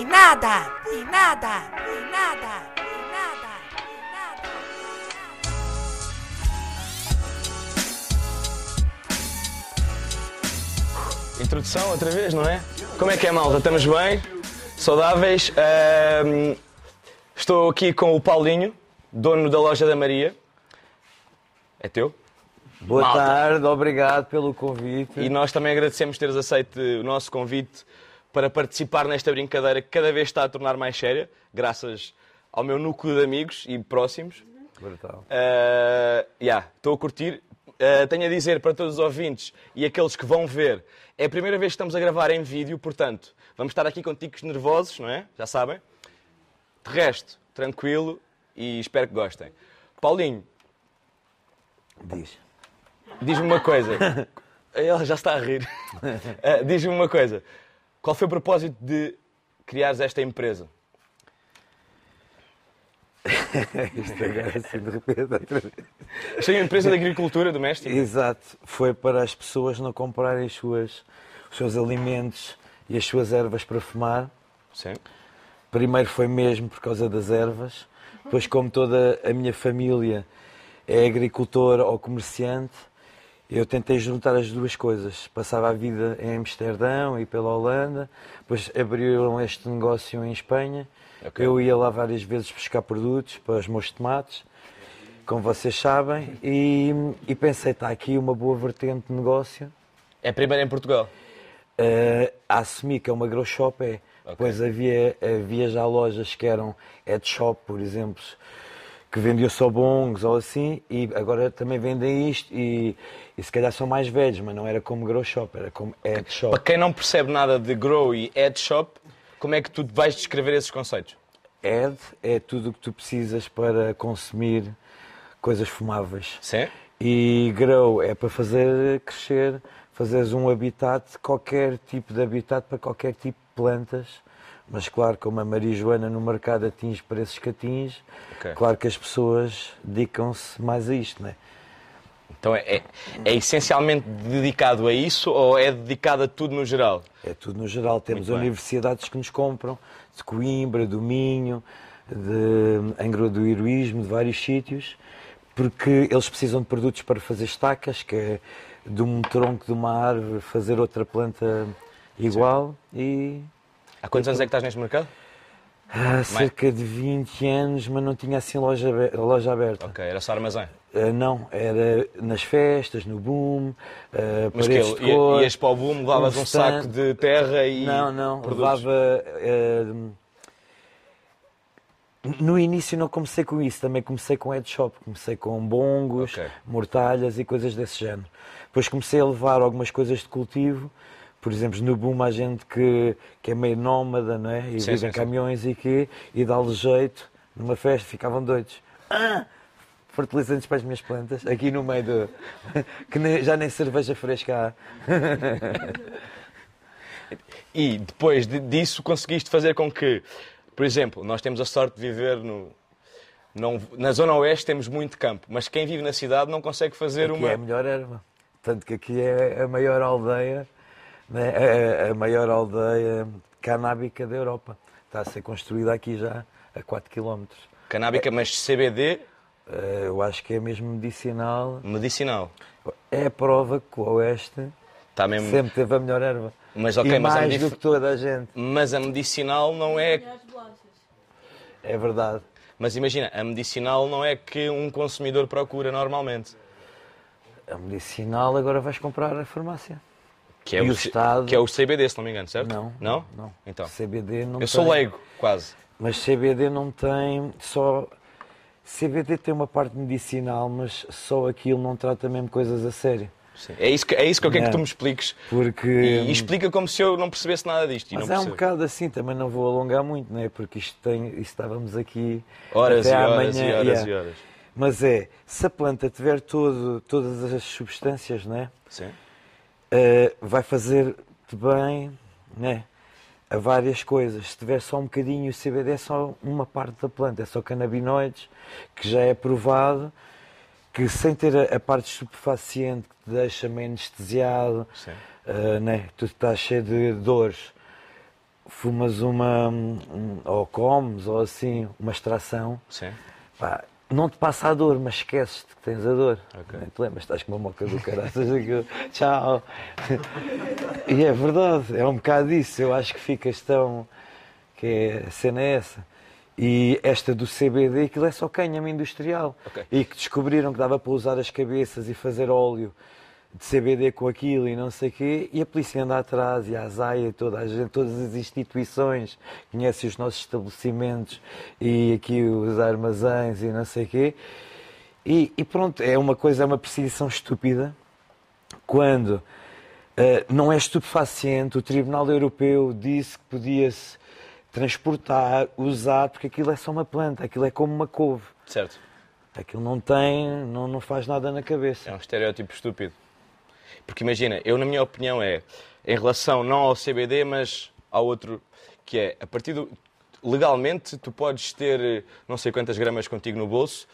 e nada, e nada, e nada, e nada, e nada. Introdução outra vez, não é? Como é que é, malta? Estamos bem? Saudáveis? Estou aqui com o Paulinho, dono da loja da Maria. É teu? Boa Malta. tarde, obrigado pelo convite. E nós também agradecemos teres aceito o nosso convite para participar nesta brincadeira que cada vez está a tornar mais séria, graças ao meu núcleo de amigos e próximos. Brutal. Uh, yeah, Estou a curtir. Uh, tenho a dizer para todos os ouvintes e aqueles que vão ver, é a primeira vez que estamos a gravar em vídeo, portanto, vamos estar aqui com ticos nervosos, não é? Já sabem? De resto, tranquilo e espero que gostem. Paulinho, Diz. diz-me uma coisa. Ela já está a rir. Uh, diz-me uma coisa. Qual foi o propósito de criares esta empresa? Isto agora assim de repente. outra vez. Isto é uma empresa de agricultura doméstica? Exato. Foi para as pessoas não comprarem as suas, os seus alimentos e as suas ervas para fumar. Sim. Primeiro foi mesmo por causa das ervas. Depois, como toda a minha família é agricultor ou comerciante, eu tentei juntar as duas coisas. Passava a vida em Amsterdão e pela Holanda, depois abriram este negócio em Espanha. Ok. Eu ia lá várias vezes buscar produtos para os meus tomates, como vocês sabem, e, e pensei, está aqui uma boa vertente de negócio. É primeiro em Portugal. Uh, a assumir que é uma grow shop é. Depois havia, havia já lojas que eram head shop, por exemplo, que vendiam só bongos ou assim, e agora também vendem isto e, e se calhar são mais velhos, mas não era como grow shop, era como head shop. Para quem não percebe nada de grow e head shop, como é que tu vais descrever esses conceitos? Head é tudo o que tu precisas para consumir coisas fumáveis. Sim? E grow é para fazer crescer, fazeres um habitat, qualquer tipo de habitat para qualquer tipo de plantas. Mas claro, como a Maria Joana no mercado atinge preços que atinge, Ok. claro que as pessoas dedicam-se mais a isto, não é? Então é, é, é essencialmente dedicado a isso ou é dedicado a tudo no geral? É tudo no geral. Temos universidades que nos compram, de Coimbra, do Minho, de Angra do Heroísmo, de vários sítios, porque eles precisam de produtos para fazer estacas, que é de um tronco de uma árvore fazer outra planta igual e Há quantos anos é que estás neste mercado? há cerca de 20 anos, mas não tinha assim loja, loja aberta. Ok, era só armazém. Ah, não, era nas festas, no boom, ah, Mas que de cor. ias para o boom, levavas um stand. saco de terra e. Não, não, produtos. levava. eh, no início não comecei com isso, também comecei com head shop, comecei com bongos, Ok. mortalhas e coisas desse género. Depois comecei a levar algumas coisas de cultivo, por exemplo, no boom há gente que, que é meio nómada, não é? E Sim, vive sim, em sim. caminhões e que e dá-lhe jeito, numa festa, ficavam doidos. Ah! Fertilizantes para as minhas plantas, aqui no meio do. que nem- já nem cerveja fresca há. E depois de- disso conseguiste fazer com que, por exemplo, nós temos a sorte de viver no. Não, na Zona Oeste temos muito campo, mas quem vive na cidade não consegue fazer Aqui uma. é a melhor erva. Tanto que aqui é a maior aldeia? A, a maior aldeia canábica da Europa. Está a ser construída aqui já a 4 km. canábica, mas CBD Eh, Eu acho que é mesmo medicinal. medicinal. É a prova que o Oeste Está mesmo. sempre teve a melhor erva. Mas ok, e mas a mais medif- do que toda a gente. Mas a medicinal não é. É verdade. Mas imagina, a medicinal não é que um consumidor procura normalmente. A medicinal agora vais comprar a farmácia. Que é, E o, o Estado- que é o CBD, se não me engano, certo? Não. Não? Não. Então. CBD não Eu sou tem. leigo, quase. Mas CBD não tem só. CBD tem uma parte medicinal, mas só aquilo não trata mesmo coisas a sério. Sim. É isso que, é isso que eu quero que tu me expliques. Porque. E, e explica como se eu não percebesse nada disto. Mas é um percebo. bocado assim, também não vou alongar muito, não é? Porque isto tem. Isto estávamos aqui. Horas até e horas amanhã, e horas yeah. e horas. Mas é, se a planta tiver todo, todas as substâncias, não é? Sim. Uh, vai fazer-te bem né, a várias coisas. Se tiver só um bocadinho, o CBD é só uma parte da planta, é só canabinoides, que já é provado que sem ter a, a parte estupefaciente que te deixa meio anestesiado, uh, né, tu estás cheio de dores, fumas uma, um, ou comes, ou assim, uma extração, Sim. pá, não te passa a dor, mas esqueces que tens a dor. Ok. Nem te lembras, estás com uma moca do caraças, aquilo, tchau. E é verdade, é um bocado isso. Eu acho que ficas tão. que é, a cena é essa. E esta do CBD, aquilo é só cânhamo industrial. Ok. E que descobriram que dava para usar as cabeças e fazer óleo de CBD com aquilo e não sei o quê, e a polícia anda atrás, e a ASAIA, toda a gente, todas as instituições, conhece os nossos estabelecimentos e aqui os armazéns e não sei o quê. E, e pronto, é uma coisa, é uma perseguição estúpida quando eh, não é estupefaciente, o Tribunal Europeu disse que podia-se transportar, usar, porque aquilo é só uma planta, aquilo é como uma couve. Certo. Aquilo não tem, não, não faz nada na cabeça. É um estereótipo estúpido. Porque imagina, eu na minha opinião é em relação não ao CBD, mas ao outro, que é a partir do. Legalmente, tu podes ter eh, não sei quantas gramas contigo no bolso,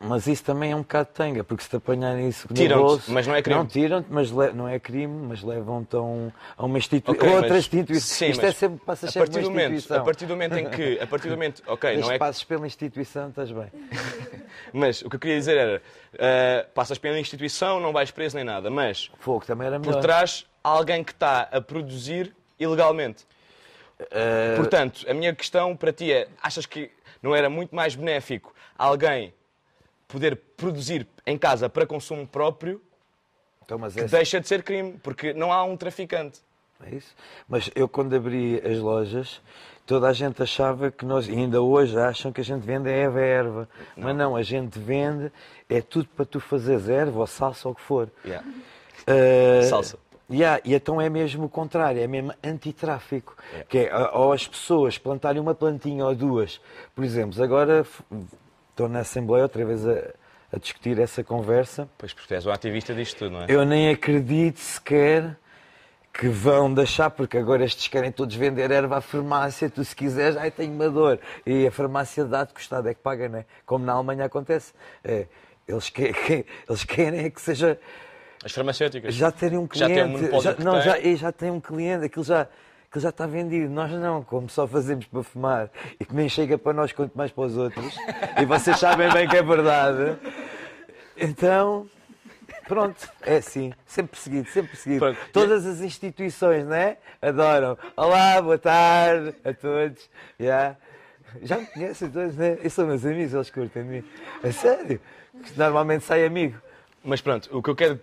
Mas isso também é um bocado tanga, porque se te apanharem isso Tiram-te, bolso... mas não é crime. Não, tiram-te, mas não é crime, mas levam-te a, um- a uma instituição... Ok, outra instituição. sim, Isto é sempre, passa a sempre momento, instituição. a partir do momento em que. A partir do momento. Ok, Desde não é que passes pela instituição, estás bem. Mas o que eu queria dizer era: ah, passas pela instituição, não vais preso nem nada, mas Fogo também era melhor. por trás alguém que está a produzir ilegalmente. Eh, Portanto, a minha questão para ti é: achas que não era muito mais benéfico alguém poder produzir em casa para consumo próprio então, mas é, deixa de ser crime? Porque não há um traficante. é isso. Mas eu, quando abri as lojas, toda a gente achava que nós, ainda hoje acham que a gente vende é erva, é erva. Mas não, a gente vende é tudo para tu fazeres erva ou salsa ou o que for. Yeah. Uh, Salsa. yeah, e então é mesmo o contrário, é mesmo antitráfico. Que é, ou as pessoas plantarem uma plantinha ou duas. Por exemplo, agora estou na Assembleia outra vez a, a discutir essa conversa. Pois, porque tu és o ativista disto tudo, não é? Eu nem acredito sequer que vão deixar, porque agora estes querem todos vender erva à farmácia, tu se quiseres, ai tenho uma dor. E a farmácia dá-te que o Estado é que paga, não é? Como na Alemanha acontece. É, eles, que, que- eles querem é que seja As farmacêuticas. já terem um Já cliente. tem um monopólio já- não, tem. já, e já tem um cliente, aquilo já, aquilo já está vendido. Nós não, como só fazemos para fumar e que nem chega para nós quanto mais para os outros, e vocês sabem bem que é verdade. Então, pronto, é assim, sempre perseguido, sempre perseguido. Pronto. Todas as instituições, não é? Adoram. Olá, boa tarde a todos. Já, já me conhecem todos, né? Eu sou meus amigos, eles curtem de mim. É sério, normalmente sai amigo. Mas pronto, o que eu quero.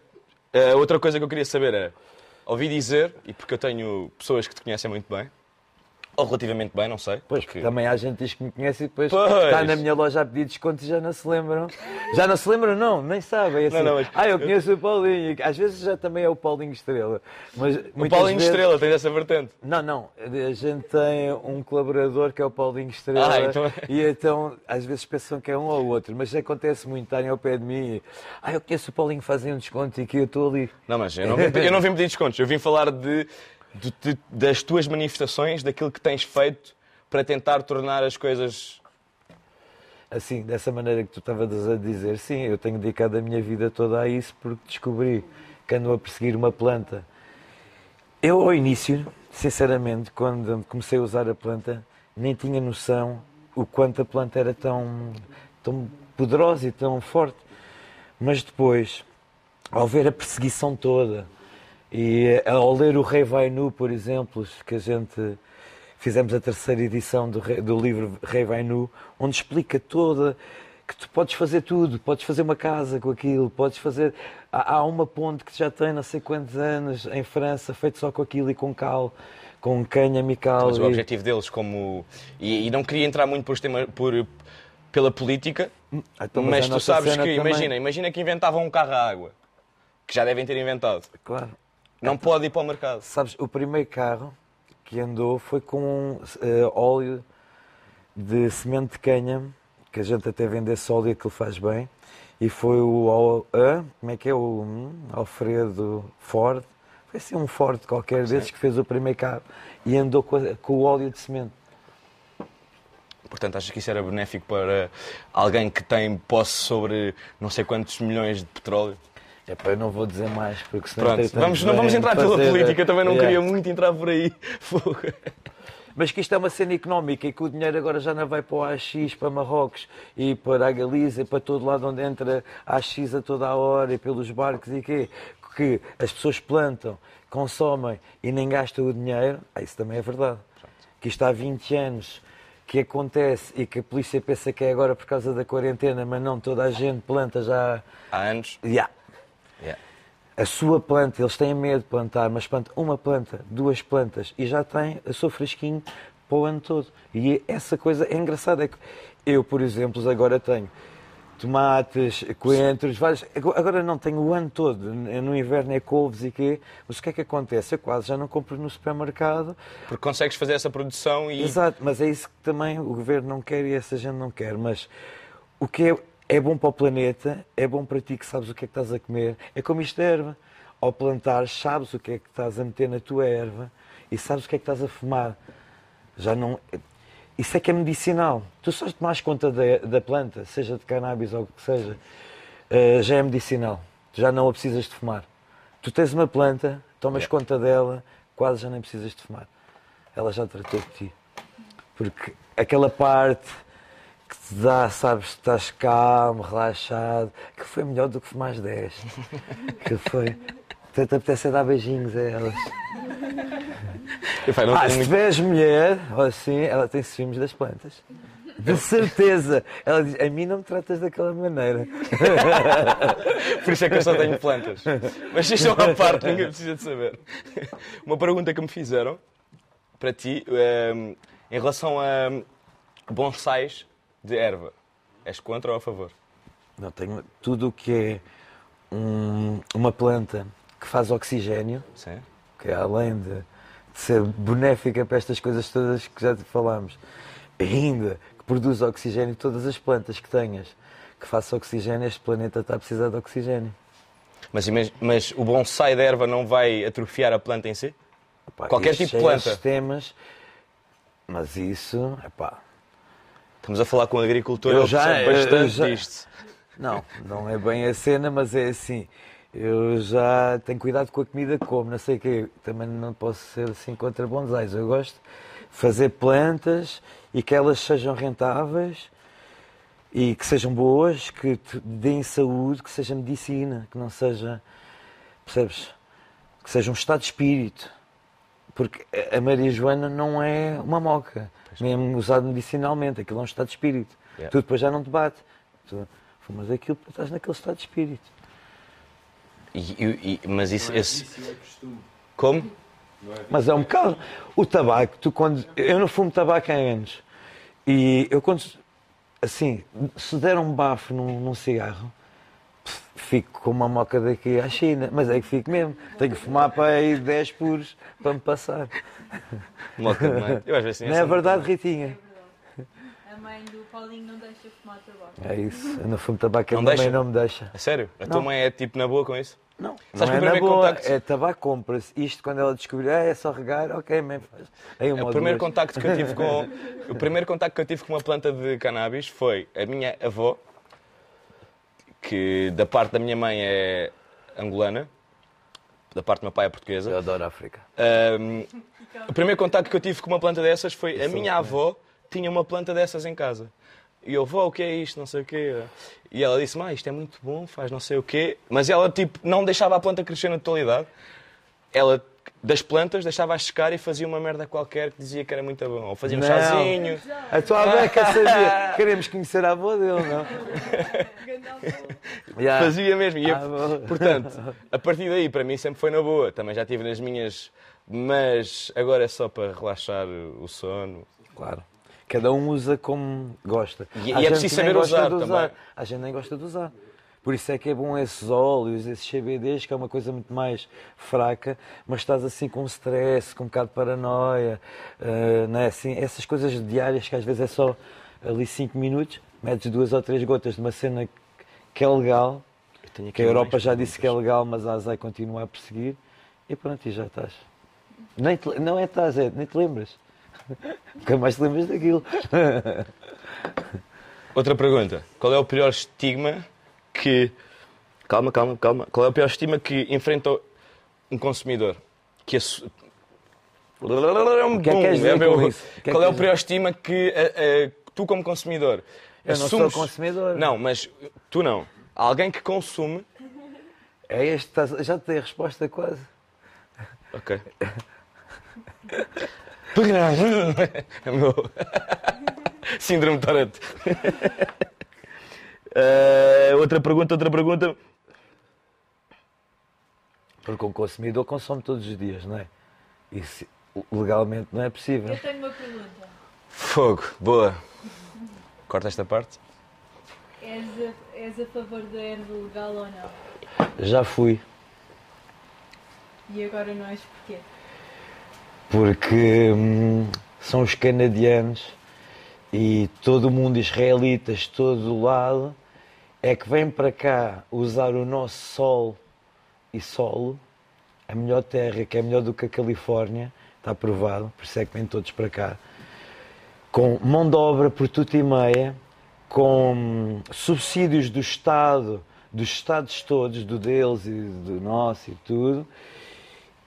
eh, outra coisa que eu queria saber é. Ouvi dizer, e porque eu tenho pessoas que te conhecem muito bem, ou relativamente bem, não sei. Pois, porque- também há gente que diz que me conhece e depois Pois. está na minha loja a pedir desconto e já não se lembram. Já não se lembram, não, nem sabem. Assim, Não, não, mas- Ah, eu conheço o Paulinho. Às vezes já também é o Paulinho Estrela. Mas O Paulinho vezes... Estrela, tens essa vertente. Não, não. A gente tem um colaborador que é o Paulinho Estrela Ah, então- e então às vezes pensam que é um ou outro, mas acontece muito, estarem ao pé de mim e ah, eu conheço o Paulinho, fazem um desconto e que eu estou ali. Não, mas eu não, vim, eu não vim pedir descontos, eu vim falar de, de- de- das tuas manifestações, daquilo que tens feito para tentar tornar as coisas. Assim, dessa maneira que tu estavas a dizer, sim, eu tenho dedicado a minha vida toda a isso porque descobri que ando a perseguir uma planta. Eu, ao início, sinceramente, quando comecei a usar a planta, nem tinha noção o quanto a planta era tão, tão poderosa e tão forte. Mas depois, ao ver a perseguição toda e ao ler o Rei Vai Nu, por exemplo, que a gente fizemos a terceira edição do, do livro Rei Vai Nu, onde explica toda que tu podes fazer tudo, podes fazer uma casa com aquilo, podes fazer. Há, há uma ponte que já tem não sei quantos anos em França, feito só com aquilo e com cal, com cânhamo e cal. Mas o e- objetivo deles, como. E, e não queria entrar muito por, tema- por- pela política, Então, mas, a tu sabes que, também- imagina, imagina que inventavam um carro à água, que já devem ter inventado. Claro. Não pode ir para o mercado. Sabes, o primeiro carro que andou foi com eh, óleo de semente de cânhamo, que a gente até vende esse óleo que ele faz bem, e foi o, ah, como é que é, o hum, Alfredo Ford, foi assim um Ford qualquer desses que fez o primeiro carro, e andou com, a- com o óleo de semente. Portanto, achas que isso era benéfico para alguém que tem posse sobre não sei quantos milhões de petróleo? Epá, eu não vou dizer mais, porque senão... Pronto, vamos, não vamos entrar pela política, também não Yeah. queria muito entrar por aí. Mas que isto é uma cena económica e que o dinheiro agora já não vai para o AX, para Marrocos e para a Galiza e para todo lado onde entra AX a toda a hora e pelos barcos e quê? Que as pessoas plantam, consomem e nem gastam o dinheiro, ah, isso também é verdade. Que isto há 20 anos que acontece e que a polícia pensa que é agora por causa da quarentena, mas não, toda a gente planta já. Há anos. Yeah. Yeah. A sua planta, eles têm medo de plantar, mas planta uma planta, duas plantas e já tem o seu fresquinho para o ano todo. E essa coisa é engraçada. É que eu, por exemplo, agora tenho tomates, coentros, vários. Agora não tenho o ano todo. No inverno é couves e quê. Mas o que é que acontece? Eu quase já não compro no supermercado. Porque consegues fazer essa produção e. Exato, mas é isso que também o governo não quer e essa gente não quer. Mas o que é, é bom para o planeta, é bom para ti que sabes o que é que estás a comer. É como isto erva. Ao plantar, sabes o que é que estás a meter na tua erva e sabes o que é que estás a fumar. Já não. Isso é que é medicinal. Tu só tomas conta da, da planta, seja de cannabis ou o que seja, uh, já é medicinal. Tu já não a precisas de fumar. Tu tens uma planta, tomas conta dela, quase já nem precisas de fumar. Ela já tratou de ti. Porque aquela parte que te dá, sabes, estás calmo, relaxado, que foi melhor do que fumar 10. Que foi. Até te apetece é dar beijinhos a elas. Não Ah, se muito- tiveres mulher, ou assim, ela tem ciúmes das plantas. De certeza. Ela diz, a mim não me tratas daquela maneira. Por isso é que eu só tenho plantas. Mas isto é uma parte, ninguém precisa de saber. Uma pergunta que me fizeram para ti, ehm, em relação a bonsais de erva. És contra ou a favor? Não, tenho tudo o que é um- uma planta que faz oxigênio, Sim. que é além de, de ser benéfica para estas coisas todas que já te falámos, ainda que produz oxigênio, todas as plantas que tenhas que façam oxigênio, este planeta está a precisar de oxigênio. Mas, mas o bonsai de erva não vai atrofiar a planta em si? Pá, Qualquer tipo de planta. sistemas, mas isso, epá, Estamos a falar com um agricultor, Eu já- eu- bastante eu já-. Não, não é bem a cena, mas é assim. Eu já tenho cuidado com a comida que como, não sei o quê. Também não posso ser assim contra bonsais. Eu gosto de fazer plantas e que elas sejam rentáveis e que sejam boas, que te deem saúde, que seja medicina, que não seja, percebes? Que seja um estado de espírito. Porque a Maria Joana não é uma moca, mesmo usado medicinalmente, aquilo é um estado de espírito. Yeah. Tu depois já não te bate. Tu fumas aquilo estás naquele estado de espírito. E- e- e- mas isso. esse- Como? Mas é um bocado. O tabaco, tu quando. Eu não fumo tabaco há anos. E eu quando. Assim, se der um bafo num, num cigarro, fico com uma moca daqui à China. Mas é que fico mesmo. Tenho que fumar para aí 10 puros para me passar. Moca de mãe. Eu às vezes tenho Não é verdade, Ritinha? A mãe do Paulinho não deixa fumar tabaco. É isso. Eu não fumo tabaco, a Não minha mãe não me deixa. A sério? A tua Não. mãe é tipo na boa com isso? Não, Sabes não que é o na primeiro boa, contacto- é tabaco, compra-se. Isto quando ela descobrir, ah, é só regar, ok, mãe faz. Aí uma É O ou primeiro duas. contacto que eu tive com o primeiro contacto que eu tive com uma planta de cannabis foi a minha avó, que da parte da minha mãe é angolana, da parte do meu pai é portuguesa. Eu adoro a África. Ahm, o primeiro contacto que eu tive com uma planta dessas foi a minha avó tinha uma planta dessas em casa. E eu, vó, o que é isto? Não sei o quê. E ela disse, mãe, isto é muito bom, faz não sei o quê. Mas ela, tipo, não deixava a planta crescer na totalidade. Ela, das plantas, deixava-a secar e fazia uma merda qualquer que dizia que era muito bom. Ou fazia um Não. chazinho. A tua avó é sabia. Queremos conhecer a avó dele, não? Yeah. Fazia mesmo. E Ah, portanto, a partir daí, para mim, sempre foi na boa. Também já tive nas minhas... Mas agora é só para relaxar o sono. Claro. Cada um usa como gosta. E- e é preciso saber usar de também. Há gente nem gosta de usar. Por isso é que é bom esses óleos, esses CBDs, que é uma coisa muito mais fraca, mas estás assim com stress, com um bocado de paranoia, não é assim? Essas coisas diárias que às vezes é só ali 5 minutos, metes duas ou três gotas de uma cena que é legal, tenho que a Europa já disse que é legal, mas a ASAI continua a perseguir, e pronto, e já estás. Nem te- não é estás, é, nem te lembras. Nunca mais te lembras daquilo. Outra pergunta. Qual é o pior estigma que. Calma, calma, calma. Qual é o pior estigma que enfrenta um consumidor? Que assu- que é que queres dizer meu- com isso? O que é Qual é o queres pré-estima que eh, eh, tu, como consumidor, Eu não assumes- sou consumidor. Não, mas tu não. Alguém que consome. É este, estás- já te dei a resposta quase. Ok. É meu. Síndrome de Tourette. Eh, outra pergunta, outra pergunta. Porque um consumidor consome todos os dias, não é? Isso legalmente não é possível. Eu tenho uma pergunta. Fogo, boa. Corta esta parte. És a, és a favor da erva legal ou não? Já fui, E agora não és porquê? porque hum, são os canadianos e todo o mundo, israelitas, todo o lado, é que vem para cá usar o nosso sol e solo, a melhor terra, que é melhor do que a Califórnia, está provado, por isso é que vêm todos para cá, com mão de obra por tudo e meia, com subsídios do Estado, dos Estados todos, do deles e do nosso e tudo,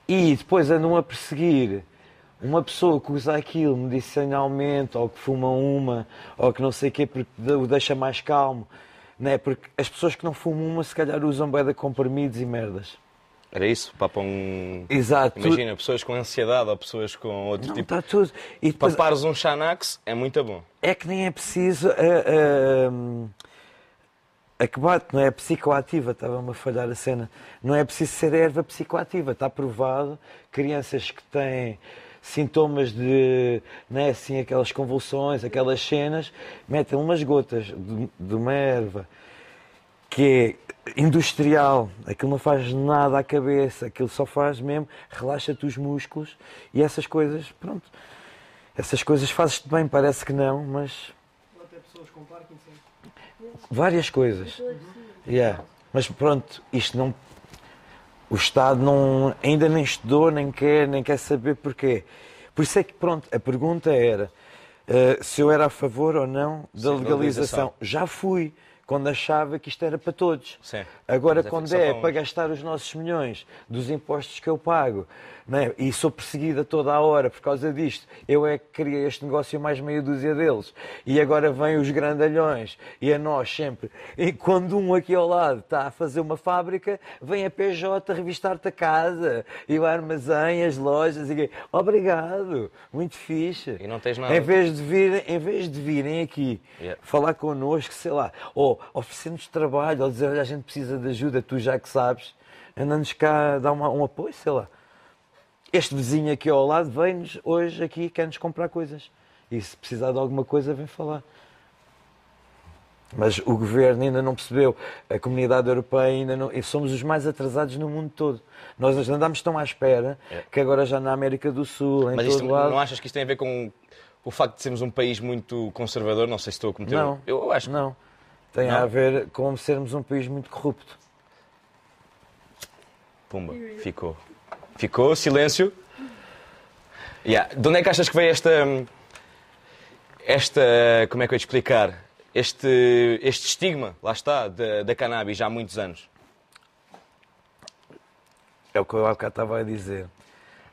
e depois andam a perseguir uma pessoa que usa aquilo medicinalmente, ou que fuma uma, ou que não sei o quê, porque o deixa mais calmo. Não é? Porque as pessoas que não fumam uma, se calhar usam bué de comprimidos e merdas. Era isso? Papam. um- Exato. Imagina, pessoas com ansiedade ou pessoas com outro Não, tipo. está tudo. E depois, Papares um Xanax é muito bom. é que nem é preciso. A, a, a que bate, não é? Psicoativa, estava-me a falhar a cena. Não é preciso ser erva psicoativa. Está provado. Crianças que têm sintomas de, não é assim, aquelas convulsões, aquelas cenas, metem umas gotas de, de uma erva que é industrial, aquilo não faz nada à cabeça, aquilo só faz mesmo, relaxa-te os músculos e essas coisas, pronto. Essas coisas fazes-te bem, parece que não, mas. Várias coisas. Yeah. Mas pronto, isto não. O Estado não, ainda nem estudou, nem quer, nem quer saber porquê. Por isso é que, pronto, a pergunta era eh, se eu era a favor ou não da legalização. legalização. Já fui, quando achava que isto era para todos. Sim. Agora, é quando é para para gastar os nossos milhões dos impostos que eu pago, é? e sou perseguida toda a hora por causa disto, eu é que criei este negócio mais meia dúzia deles, e agora vêm os grandalhões, e a nós sempre. E quando um aqui ao lado está a fazer uma fábrica, vem a PJ revistar-te a casa, e o armazém, as lojas, e obrigado, muito fixe. E não tens nada. Em vez de virem, em vez de virem aqui Yeah. falar connosco, sei lá, ou oferecer-nos trabalho, ou dizer, olha, a gente precisa de ajuda, tu já que sabes, anda-nos cá dar uma- um apoio, sei lá. Este vizinho aqui ao lado vem-nos hoje aqui, quer-nos comprar coisas. E se precisar de alguma coisa, vem falar. Mas o governo ainda não percebeu, a comunidade europeia ainda não. e somos os mais atrasados no mundo todo. Nós andamos tão à espera que agora já na América do Sul, em É. Mas todo isto, lado. não achas que isto tem a ver com o facto de sermos um país muito conservador? Não sei se estou a cometer. Não. Eu acho que Não. Tem Não? a ver com sermos um país muito corrupto. Pumba, ficou. Ficou, silêncio. Yeah. De onde é que achas que veio esta. Esta. Como é que eu ia te explicar? Este, este estigma, lá está, da, da cannabis já há muitos anos. É o que eu há bocado estava a dizer.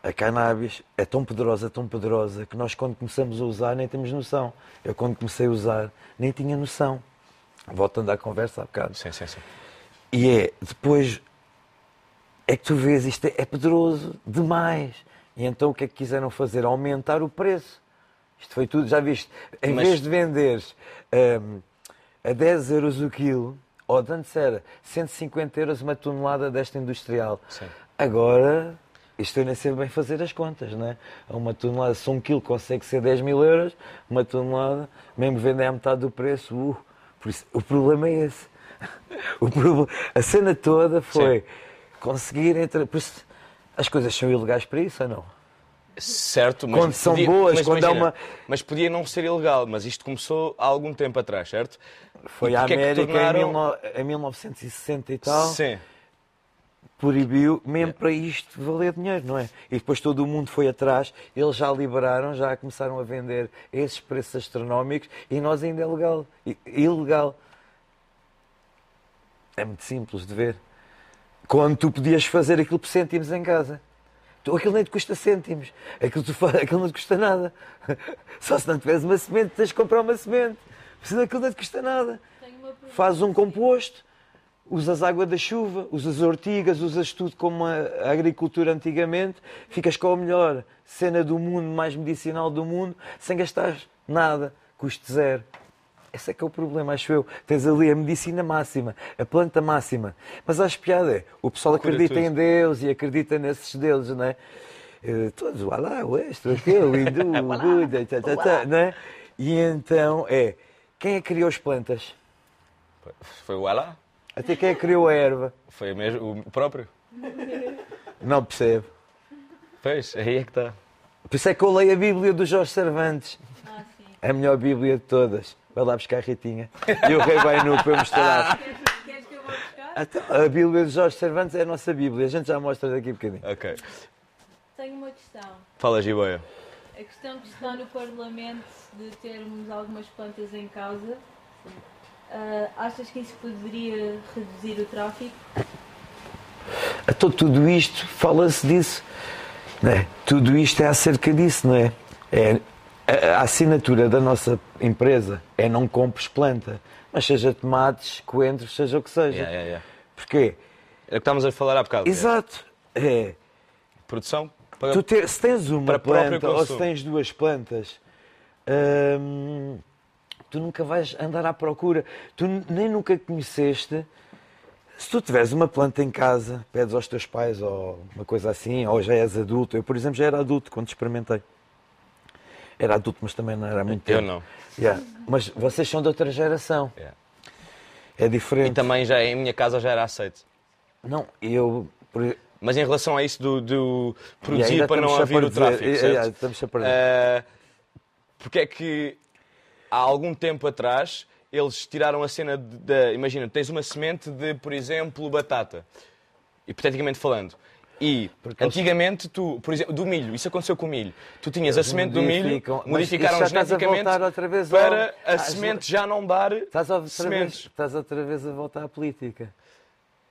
A cannabis é tão poderosa, tão poderosa, que nós quando começamos a usar nem temos noção. Eu quando comecei a usar nem tinha noção. Voltando à conversa há bocado. Sim, sim, sim. E é, depois, é que tu vês, isto é, é poderoso demais. E então o que é que quiseram fazer? Aumentar o preço. Isto foi tudo, já viste? Em Mas- vez de venderes hum, a 10 euros o quilo, ou de antes era 150 euros uma tonelada desta industrial. Sim. Agora, isto eu nem sei bem fazer as contas, não é? A Uma tonelada, se um quilo consegue ser 10 mil euros, uma tonelada, mesmo vendem à metade do preço, uh, por isso, o problema é esse. O proble- a cena toda foi conseguir entre. Por isso, as coisas são ilegais para isso ou não? Certo, mas. Quando são boas, mas quando imagina, uma- Mas podia não ser ilegal, mas isto começou há algum tempo atrás, certo? Foi a porque é América tornaram- em, 19 em 1960 e tal, Sim. Proibiu mesmo para isto valer dinheiro, não é? E depois todo o mundo foi atrás, eles já liberaram, já começaram a vender esses preços astronómicos e nós ainda é legal. Ilegal. É muito simples de ver. Quando tu podias fazer aquilo por cêntimos em casa. Tu- Aquilo nem te custa cêntimos. Aquilo, tu, aquilo não te custa nada. Só se não tiveres uma semente, tens de comprar uma semente. Senão aquilo não te custa nada. Fazes um composto, usas água da chuva, usas ortigas, usas tudo como a agricultura antigamente, ficas com a melhor cena do mundo, mais medicinal do mundo, sem gastar nada, custo zero. Esse é que é o problema, acho eu. Tens ali a medicina máxima, a planta máxima. Mas acho piada é, o pessoal Cura acredita tudo. em Deus e acredita nesses deuses, não é? Eh, Todos, o Alá, o este, aquele, o hindu, o Buda, tá, tá, tá, não é? E então é, quem é que criou as plantas? Foi o Alá? Até quem é que criou a erva? Foi mesmo o próprio? Não percebo. Pois, aí é que está. Por isso é que eu leio a Bíblia do Jorge Cervantes. Ah, sim. A melhor Bíblia de todas. Vai lá buscar a Ritinha. E o rei vai nu para eu mostrar. Queres, queres que eu vá buscar? Então, a Bíblia de Jorge Cervantes é a nossa Bíblia. A gente já mostra daqui a bocadinho. Ok. Tenho uma questão. Fala, Jiboia. A questão que está no Parlamento de termos algumas plantas em causa, ah, achas que isso poderia reduzir o tráfico? Então, tudo isto, fala-se disso. Não é? Tudo isto é acerca disso, não é? é a, a assinatura da nossa empresa é não compres planta. Mas seja tomates, coentros, seja o que seja. Yeah, yeah, yeah. Porquê? É o que estávamos a falar há bocado. Exato. É. Produção para... Tu te- se tens uma planta ou se tens duas plantas, hum, tu nunca vais andar à procura. Tu nem nunca conheceste. Se tu tiveres uma planta em casa, pedes aos teus pais ou uma coisa assim, ou já és adulto. Eu, por exemplo, já era adulto quando experimentei. Era adulto, mas também não era muito Eu tempo. não. Yeah. Mas vocês são de outra geração. Yeah. É E diferente. também já em minha casa já era aceito. Não, eu. Mas em relação a isso do, do e produzir para não haver o tráfico, Eh, certo? eh, Estamos a perder. Eh, porque é que há algum tempo atrás eles tiraram a cena de, de- imagina, tens uma semente de, por exemplo, batata, hipoteticamente falando. E Porque eles- antigamente tu, por exemplo, do milho, isso aconteceu com o milho. Tu tinhas a semente do milho, modificaram a geneticamente outra vez ao- para a às- semente já não dar Estás outra, vez, sementes. estás outra vez a voltar à política.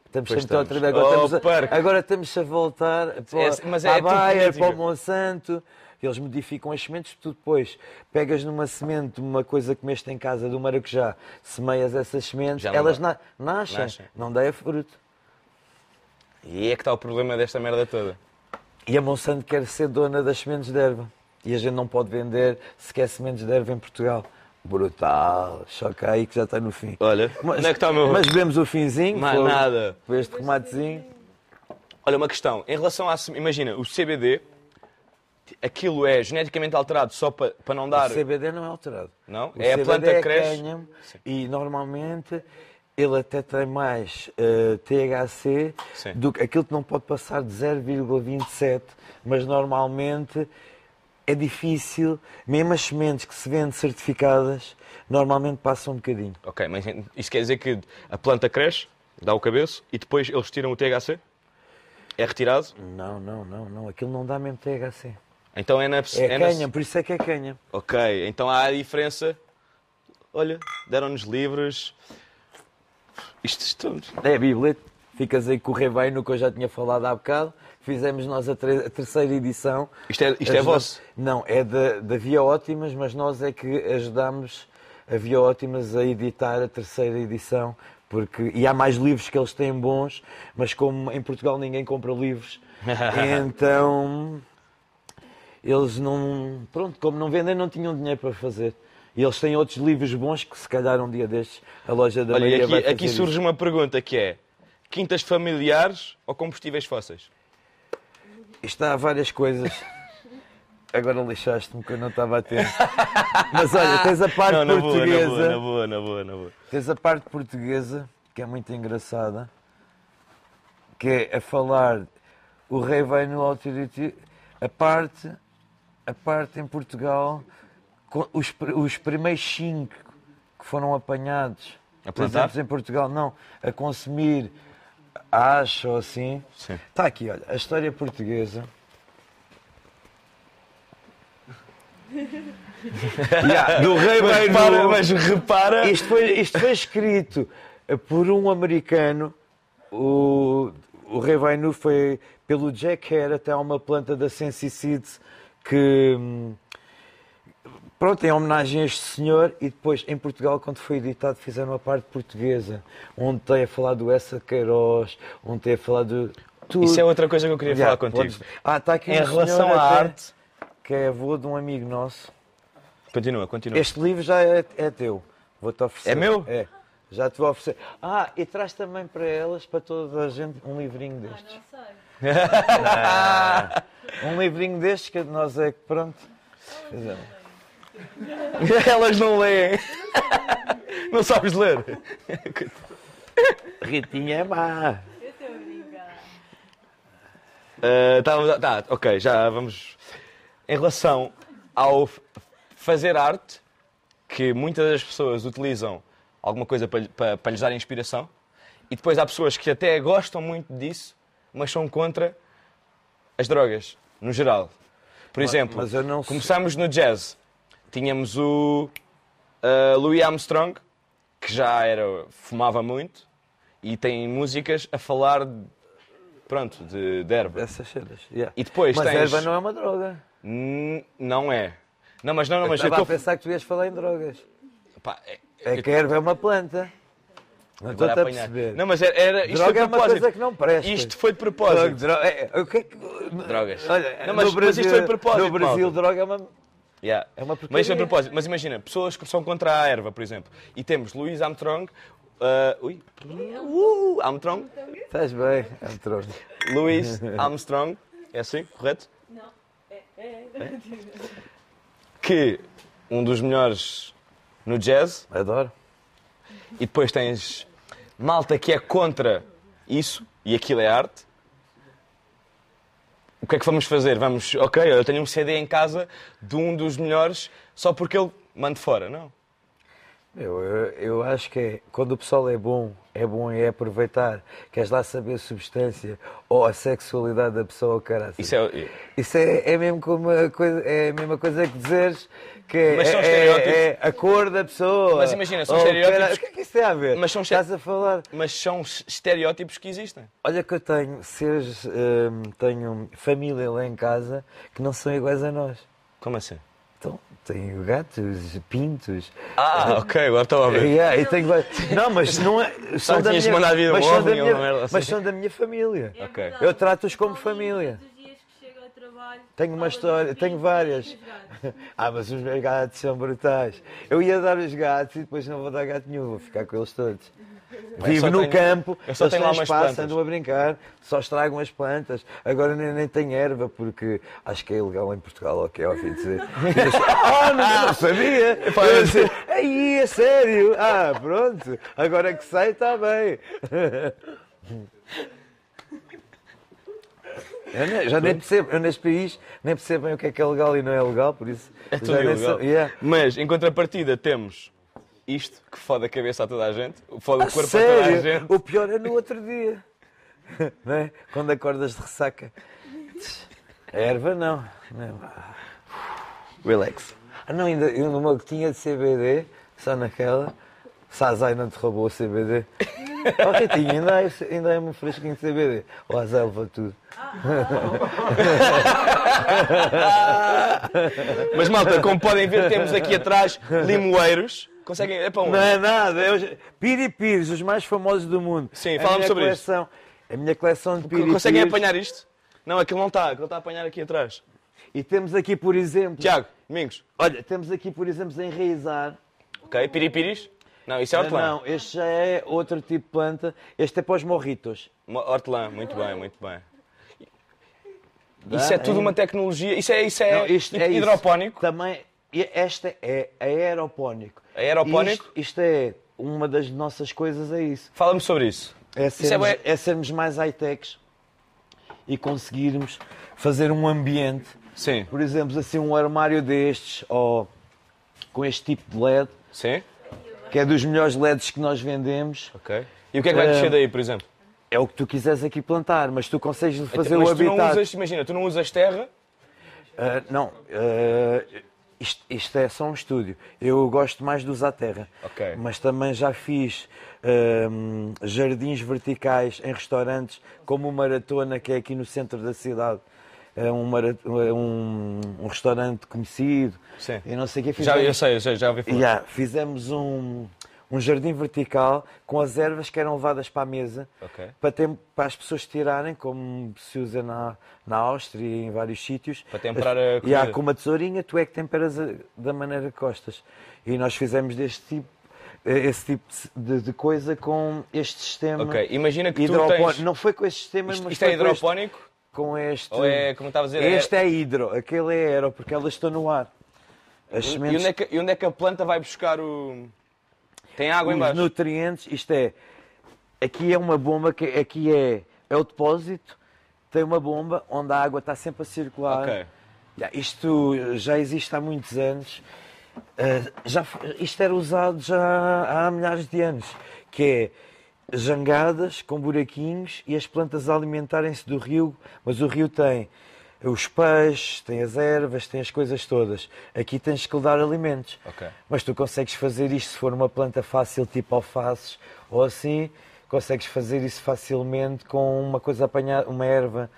Estamos Pois sempre outra vez. estamos. Agora, Oh, estamos a, agora estamos a voltar para, É, mas para é a tudo Bayer, para o Monsanto. Eles modificam as sementes, tu depois pegas numa semente, uma coisa que comeste em casa do maracujá, semeias essas sementes, elas na, nascem, Nascem. não dá fruto. E é que está o problema desta merda toda. E a Monsanto quer ser dona das sementes de erva. E a gente não pode vender sequer sementes de erva em Portugal. Brutal. Choca aí que já está no fim. Olha, Mas, onde é que está o meu... mas vemos o finzinho. Mais fogo. nada. Este tomatezinho. Olha, uma questão. Em relação seme- Imagina, o CBD, aquilo é geneticamente alterado só para, para não dar... O CBD não é alterado. Não? O É a CBD planta é cresce... cânhamo e normalmente ele até tem mais eh, THC Sim. do que aquilo que não pode passar de 0,27, mas normalmente é difícil, mesmo as sementes que se vendem certificadas, normalmente passam um bocadinho. Ok, mas isso quer dizer que a planta cresce, dá o cabeço, e depois eles tiram o THC? É retirado? Não, não, não, não, aquilo não dá mesmo THC. Então é na... É, na- cânhamo, por isso é que é cânhamo. Ok, então há a diferença... Olha, deram-nos livros... Isto, isto... É a Bíblia, ficas aí com o rebanho que eu já tinha falado há bocado. Fizemos nós a, tre- a terceira edição. Isto é, isto é vosso? Não, é da, da Via Ótimas, mas nós é que ajudámos a Via Ótimas a editar a terceira edição. Porque, e há mais livros que eles têm bons, mas como em Portugal ninguém compra livros, então eles não. Pronto, como não vendem, não tinham dinheiro para fazer. E eles têm outros livros bons que se calhar um dia destes a loja da Olha, Maria vai aqui, fazer aqui surge isso. uma pergunta que é... Quintas familiares ou combustíveis fósseis? Isto há várias coisas. Agora lixaste-me que eu não estava atento. Mas olha, tens a parte Não, na portuguesa. boa, na boa, na boa, na boa. Tens a parte portuguesa, que é muito engraçada, que é a falar o rei vai no authority, a parte, a parte em Portugal, os, os primeiros cinco que foram apanhados, A por plantar? exemplo, em Portugal, não, a consumir acho ou assim. Sim. Está aqui, olha, a história portuguesa. Yeah, do rei Mas repara, mas repara... Isto foi, isto foi escrito por um americano, o, o Rei Vai Nu foi pelo Jack Hare até há uma planta da Sensicide que. hum, Pronto, em homenagem a este senhor, e depois em Portugal, quando foi editado, fizeram a parte portuguesa, onde tem a falar do Essa Queiroz, onde tem a falar do. Tudo. Isso é outra coisa que eu queria Yeah, falar contigo. podes- Ah, está aqui Em um relação à até, arte. Que é avô de um amigo nosso. Continua, continua. Este livro já é, é teu. Vou-te oferecer. É meu? É. Já te vou oferecer. Ah, e traz também para elas, para toda a gente, um livrinho Ah, destes. não sei. Um livrinho destes que nós é que pronto. Elas não leem. Não sabes ler. Ritinha é má. Uh, a- tá, ok, já vamos. Em relação ao fazer arte, que muitas das pessoas utilizam alguma coisa para, para, para lhes dar inspiração, e depois há pessoas que até gostam muito disso, mas são contra as drogas, no geral. Por exemplo, começámos no jazz. Tínhamos o uh, Louis Armstrong, que já era, fumava muito, e tem músicas a falar, de- pronto, de, de erva. Essas cenas. yeah. E depois Mas tens... erva não é uma droga. N- Não é. Não, mas não, não, mas eu Estava estou... a pensar que tu ias falar em drogas. Pá, é- É que a erva é uma planta. Não estou a apanhar. perceber. Não, mas era, era isto droga foi de é uma propósito. coisa que não presta. Isto foi de propósito. Droga, é, o que é que... Drogas. Olha, Não, mas- no mas Brasil, isto foi de propósito, No Brasil, malta. droga é uma... Yeah. É uma Mas isto é de propósito. Mas imagina, pessoas que são contra a erva, por exemplo. E temos Louis Armstrong... uh, ui. Uh, Armstrong. Estás bem, é trono. Louis Armstrong. É assim, correto? Não. É, é. Que um dos melhores no jazz. Adoro. E depois tens malta que é contra isso, e aquilo é arte. O que é que vamos fazer? Vamos, ok, eu tenho um CD em casa de um dos melhores só porque ele manda fora. Não. Eu, eu, eu acho que é, quando o pessoal é bom, é bom é aproveitar. Queres lá saber a substância ou a sexualidade da pessoa, ou caralho. Isso é. Isso é, é mesmo como a coisa, é a mesma coisa que dizeres que é, é- é a cor da pessoa. Mas imagina, são ou estereótipos- caralho, O que é que isso tem a ver? Mas são Estás a falar. Mas são estereótipos que existem. Olha que eu tenho, seres, hum, tenho família lá em casa que não são iguais a nós. Como assim? Então, tenho gatos, pintos. Ah, ok, agora estou a ver. Yeah, e tenho Não, mas não é. São da tinhas minha, mandado vir um mas são da minha, merda assim. mas são da minha família. É Ok. verdade. Eu trato-os como família. Todos os dias que chega ao trabalho. Tenho uma história, tenho várias. Ah, mas os meus gatos são brutais. Eu ia dar os gatos e depois não vou dar gato nenhum, vou ficar com eles todos. Vivo só no tenho- campo, eu só tenho lá umas espaço, plantas. andam a brincar, só estragam as plantas. Agora nem, nem tenho erva, porque acho que é ilegal em Portugal, ok, ouvi dizer. E eles, Ah, não, não sabia! Eu disse, Aí, é sério? Ah, pronto, agora que sei, está bem. Eu ne- já nem percebo, eu neste país nem percebo bem o que é que é legal e não é legal, por isso. É tudo nem ilegal. sei- yeah. Mas, em contrapartida, temos isto que fode a cabeça a toda a gente, fode A o corpo a toda a sério? gente. O pior é no outro dia. Não é? Quando acordas de ressaca. A erva não. não. Relax. Ah, não, ainda eu numa gotinha de CBD, só naquela. Sazai não te roubou o CBD. Oh, Ritinho, ainda é, ainda é um fresquinho de CBD. Ou a zelva tudo. Mas malta, como podem ver, temos aqui atrás limoeiros. Conseguem. É para onde? Não é nada. Eu, já- piripires, os mais famosos do mundo. Sim, minha sobre coleção, A minha coleção de piripires. Conseguem apanhar isto? Não, aquilo não está. Aquilo está a apanhar aqui atrás. E temos aqui, por exemplo. Tiago, Domingos. Olha, temos aqui, por exemplo, enraizar. Ok, piripiris? Não, isso é hortelã. não, este já é outro tipo de planta. Este é para os morritos. Mo- Hortelã, muito bem, muito bem. Dá, Isso é tudo uma tecnologia. Isso é, isso é, Não, é isso. hidropónico. Também, e esta é aeropónico. Aeropónico? Isto, isto é uma das nossas coisas, é isso. Fala-me sobre isso. É é sermos, bué- é sermos mais high-techs e conseguirmos fazer um ambiente. Sim. Por exemplo, assim, um armário destes, ou com este tipo de LED, Sim? que é dos melhores LEDs que nós vendemos. Ok. E o que é que vai Eh, descer daí, por exemplo? É o que tu quiseres aqui plantar, mas tu consegues fazer Então, Mas o tu não usas, imagina, tu não usas terra, Ah, não, ah, isto, isto é só um estúdio. Eu gosto mais de usar terra. Ok. Mas também já fiz hum, jardins verticais em restaurantes, como o Maratona, que é aqui no centro da cidade. É um, é um, um restaurante conhecido. Sim. E não sei o que Já, eu fizemos. sei, eu sei, já ouvi falar. Yeah, fizemos um, um jardim vertical com as ervas que eram levadas para a mesa Ok. para, ter- para as pessoas tirarem, como se usa na, na Áustria e em vários sítios. Para temperar a E comida. há com uma tesourinha, tu é que temperas a- da maneira que gostas. E nós fizemos deste tipo, esse tipo de, de coisa com este sistema. Ok, imagina que tu tens... Não foi com este sistema, Isto, mas isto é foi com este- hidropónico? Com este. Ou é, como estava a dizer, é- Este é hidro, aquele é aero, porque elas estão no ar. As E sementes onde, é que, e onde é que a planta vai buscar o... Tem água os nutrientes, isto é, aqui é uma bomba, que aqui é, é o depósito, tem uma bomba onde a água está sempre a circular. Ok. Já, Isto já existe há muitos anos. Uh, já, isto era usado já há milhares de anos, que é jangadas com buraquinhos e as plantas alimentarem-se do rio, mas o rio tem os peixes, tem as ervas, tem as coisas todas. Aqui tens que lhe dar alimentos. Ok. Mas tu consegues fazer isto se for uma planta fácil, tipo alfaces ou assim, consegues fazer isso facilmente com uma coisa apanhada, uma erva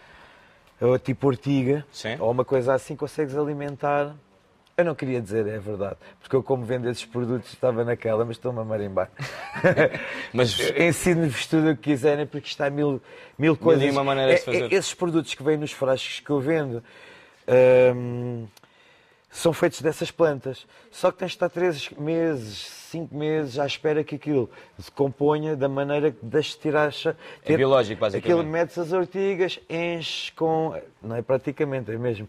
ou tipo ortiga, Sim. ou uma coisa assim, consegues alimentar. Eu não queria dizer, é verdade, porque eu, como vendo esses produtos, estava naquela, mas estou-me a marimbar. Mas Ensino-vos tudo o que quiserem, porque está mil, mil coisas. e uma maneiras de É- é- fazer. esses produtos que vêm nos frascos que eu vendo hum, são feitos dessas plantas. Só que tens de estar três meses, cinco meses à espera que aquilo se componha da maneira que deixe de tirar. a cha- ter- biológico, basicamente. Aquilo metes as ortigas, enches com. Não é praticamente, é mesmo.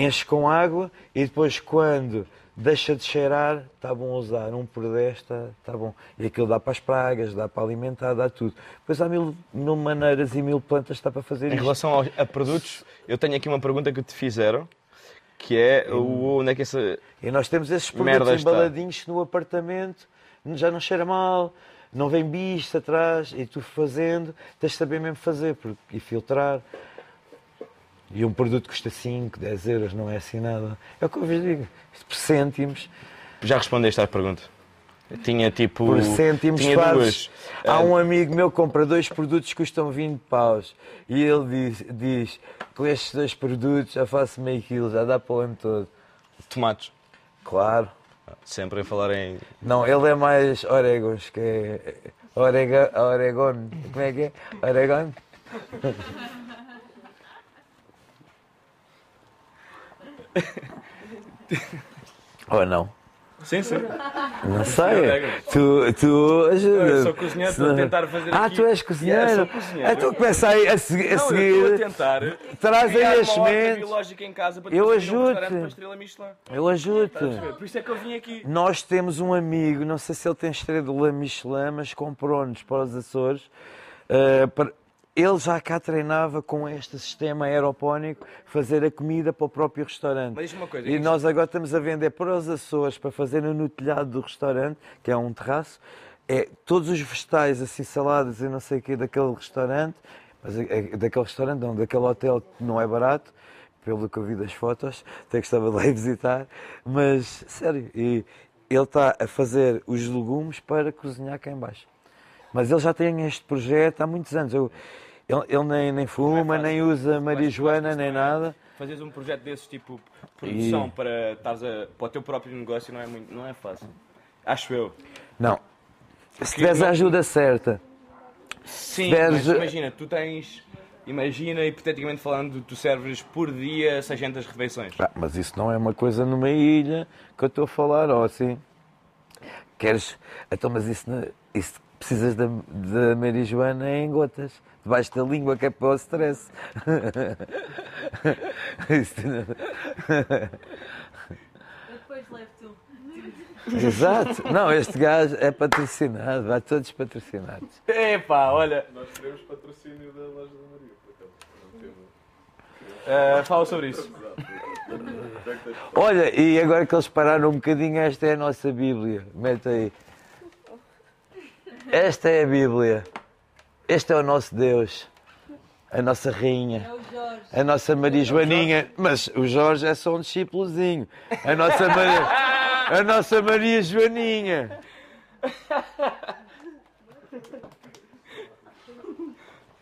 Enches com água e depois, quando deixa de cheirar, está bom usar. Um por dez está tá bom. E aquilo dá para as pragas, dá para alimentar, dá tudo. Depois há mil, mil maneiras e mil plantas está para fazer em isto. relação aos- a produtos, eu tenho aqui uma pergunta que te fizeram, que é o, onde é que essa... E nós temos esses produtos está. embaladinhos no apartamento, já não cheira mal, não vem bicho atrás, e tu fazendo, tens de saber mesmo fazer porque, e filtrar. E um produto custa 5, 10 euros, não é assim nada. É o que eu vos digo, isto por cêntimos, Já respondeste à pergunta. Tinha tipo... por cêntimos tinha fazes. duas. Há Ah, um amigo meu que compra dois produtos que custam 20 paus e ele diz, diz com estes dois produtos já faço meio quilo, já dá para o ano todo. Tomates. Claro. Sempre a falar em... Não, ele é mais Oregons, que é. Orega, Oregon. Como é que é? Oregon? Ou não? Sim, sim. Não sei. Tu, tu ajuda. Eu sou cozinheiro, estou a tentar fazer Ah, aqui- tu és cozinheiro? Yeah, sou cozinheiro. Então começa aí a, segui- a Não, eu seguir. estou a tentar Traz aí as sementes. biológica em casa para Eu depois ter um ajudo-te. restaurante para a estrela Michelin. Eu ajudo-te. Por isso é que eu vim aqui. Nós temos um amigo, não sei se ele tem estrela Michelin, mas comprou-nos para os Açores. eh, para- Ele já cá treinava com este sistema aeropónico fazer a comida para o próprio restaurante. Mas uma coisa, E isto- nós agora estamos a vender para os Açores para fazerem no telhado do restaurante, que é um terraço, é todos os vegetais, assim, saladas e não sei o quê daquele restaurante, mas é- é daquele restaurante não, daquele hotel que não é barato, pelo que eu vi das fotos, até gostava de lá ir visitar, mas sério, e ele está a fazer os legumes para cozinhar cá em baixo. Mas ele já tem este projeto há muitos anos. Eu- ele, ele nem, nem fuma, nem usa marijuana, nem nada. Fazes um projeto desses, tipo, produção E- para, estares a, para o teu próprio negócio não é, muito, não é fácil. Acho eu. Não. Se tiveres a ajuda certa, Sim, Tiveres- mas imagina, tu tens... Imagina, hipoteticamente falando, tu serves por dia 600 refeições. Ah, mas isso não é uma coisa numa ilha que eu estou a falar, ou assim. Queres. Então, mas isso, não- isso precisas da, da marijuana em gotas, debaixo da língua, que é para o stress. Depois levo-te um. Exato. Não, este gajo é patrocinado, vai todos patrocinados. Epá, olha... Nós queremos patrocínio da loja da Maria, por acaso. Não temos. eh, fala sobre isso. Olha, e agora que eles pararam um bocadinho, esta é a nossa Bíblia. Mete aí. Esta é a Bíblia. Este é o nosso Deus, a nossa rainha. É o Jorge. Jorge. A nossa Maria Joaninha, mas o Jorge é só um discípulozinho. A nossa Maria, a nossa Maria Joaninha.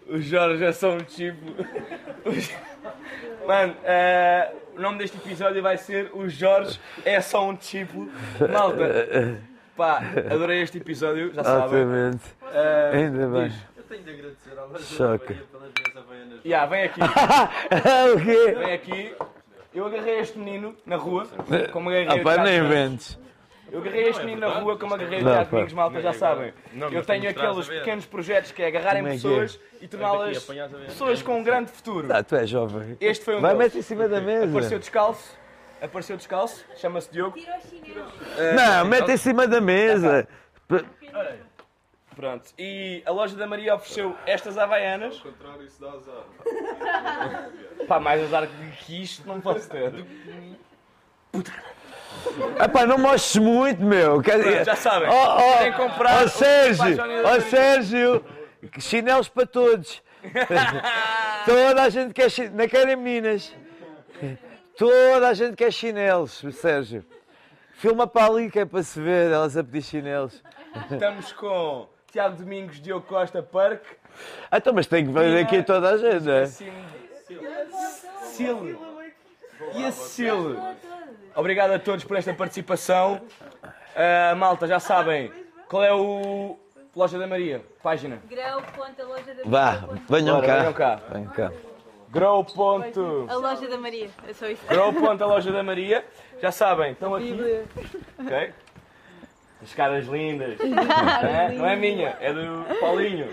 O Jorge é só um tipo. Mano, eh, o nome deste episódio vai ser O Jorge é só um tipo. Malta, pá, adorei este episódio, já sabem. Altamente. Eh, Ainda bem. diz. Eu tenho de agradecer loja Choca. pelas minhas havaianas. Ya, vem aqui, o quê? vem aqui. Eu agarrei este menino na rua, como agarrei Ah, o pá, nem inventes. Eu agarrei este menino na rua como agarrei o Tiago. Domingos, malta, já sabem. Não, Eu tenho aqueles pequenos projetos que é agarrarem é é? pessoas e torná-las pessoas com um grande futuro. Ah, tu és jovem. Este foi um Vai, mete em cima da mesa. Apareceu descalço, apareceu descalço, chama-se Diogo. Tira os chinelos. Não, mete em cima da mesa. Pronto. E a loja da Maria ofereceu estas havaianas. Ao contrário, isso dá azar. Pá, mais azar que isto não posso ter. Ah pá, não mostres muito, meu. Quer dizer- Já sabem. Oh, oh, comprar oh, o Sérgio, oh. Sérgio, chinelos para todos. Toda a gente quer chinelos. Não querem meninas. Toda a gente quer chinelos, Sérgio. Filma para ali que é para se ver, elas a pedir chinelos. Estamos com Tiago Domingos, Diogo Costa, Parque. Ah, então, mas tem que ver aqui toda a gente, não é? Cecília. E a Cecília. Obrigado a todos por esta participação. Ah, malta, já sabem qual é o Loja da Maria, página. Grau, ponto, a loja da Vá, Maria. venham Ora, venham cá. cá. Venham cá. Grow. Ponto. A loja da Maria, é só isso. Grow. Ponto, a Loja da Maria. Já sabem, estão aqui. Ok? As caras lindas. Não é, não é minha, é do Paulinho.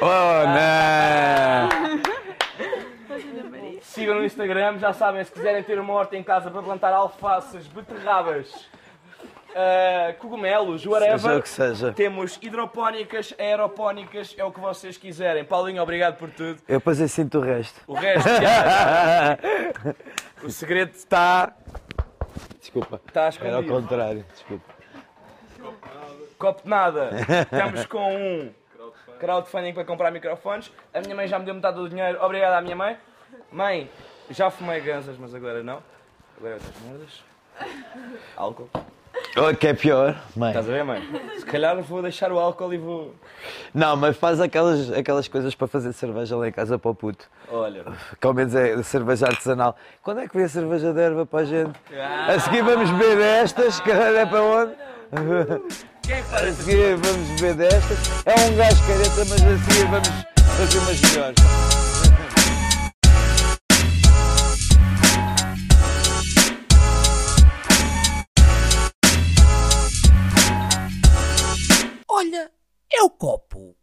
Oh, não! Sigam no Instagram, já sabem, se quiserem ter uma horta em casa para plantar alfaces, beterrabas, ah, cogumelos, Seja o whatever. que seja. Temos hidropónicas, aeropónicas, é o que vocês quiserem. Paulinho, obrigado por tudo. Eu depois eu sinto o resto. O resto, já, o segredo está, Desculpa. está Era ao contrário, desculpa. Copo de nada. Estamos com um crowdfunding para comprar microfones. A minha mãe já me deu metade do dinheiro. Obrigado à minha mãe. Mãe, já fumei gansas, mas agora não. Agora é outras merdas. Álcool. O que é pior, mãe? Estás a ver, mãe? Se calhar vou deixar o álcool e vou. Não, mas faz aquelas, aquelas coisas para fazer cerveja lá em casa para o puto. Olha. Que ao menos é cerveja artesanal. Quando é que vem a cerveja de erva para a gente? A seguir vamos beber destas, caralho, é para onde? Quem A seguir vamos beber destas. É um gajo careta, mas a seguir vamos fazer umas melhores. é o copo?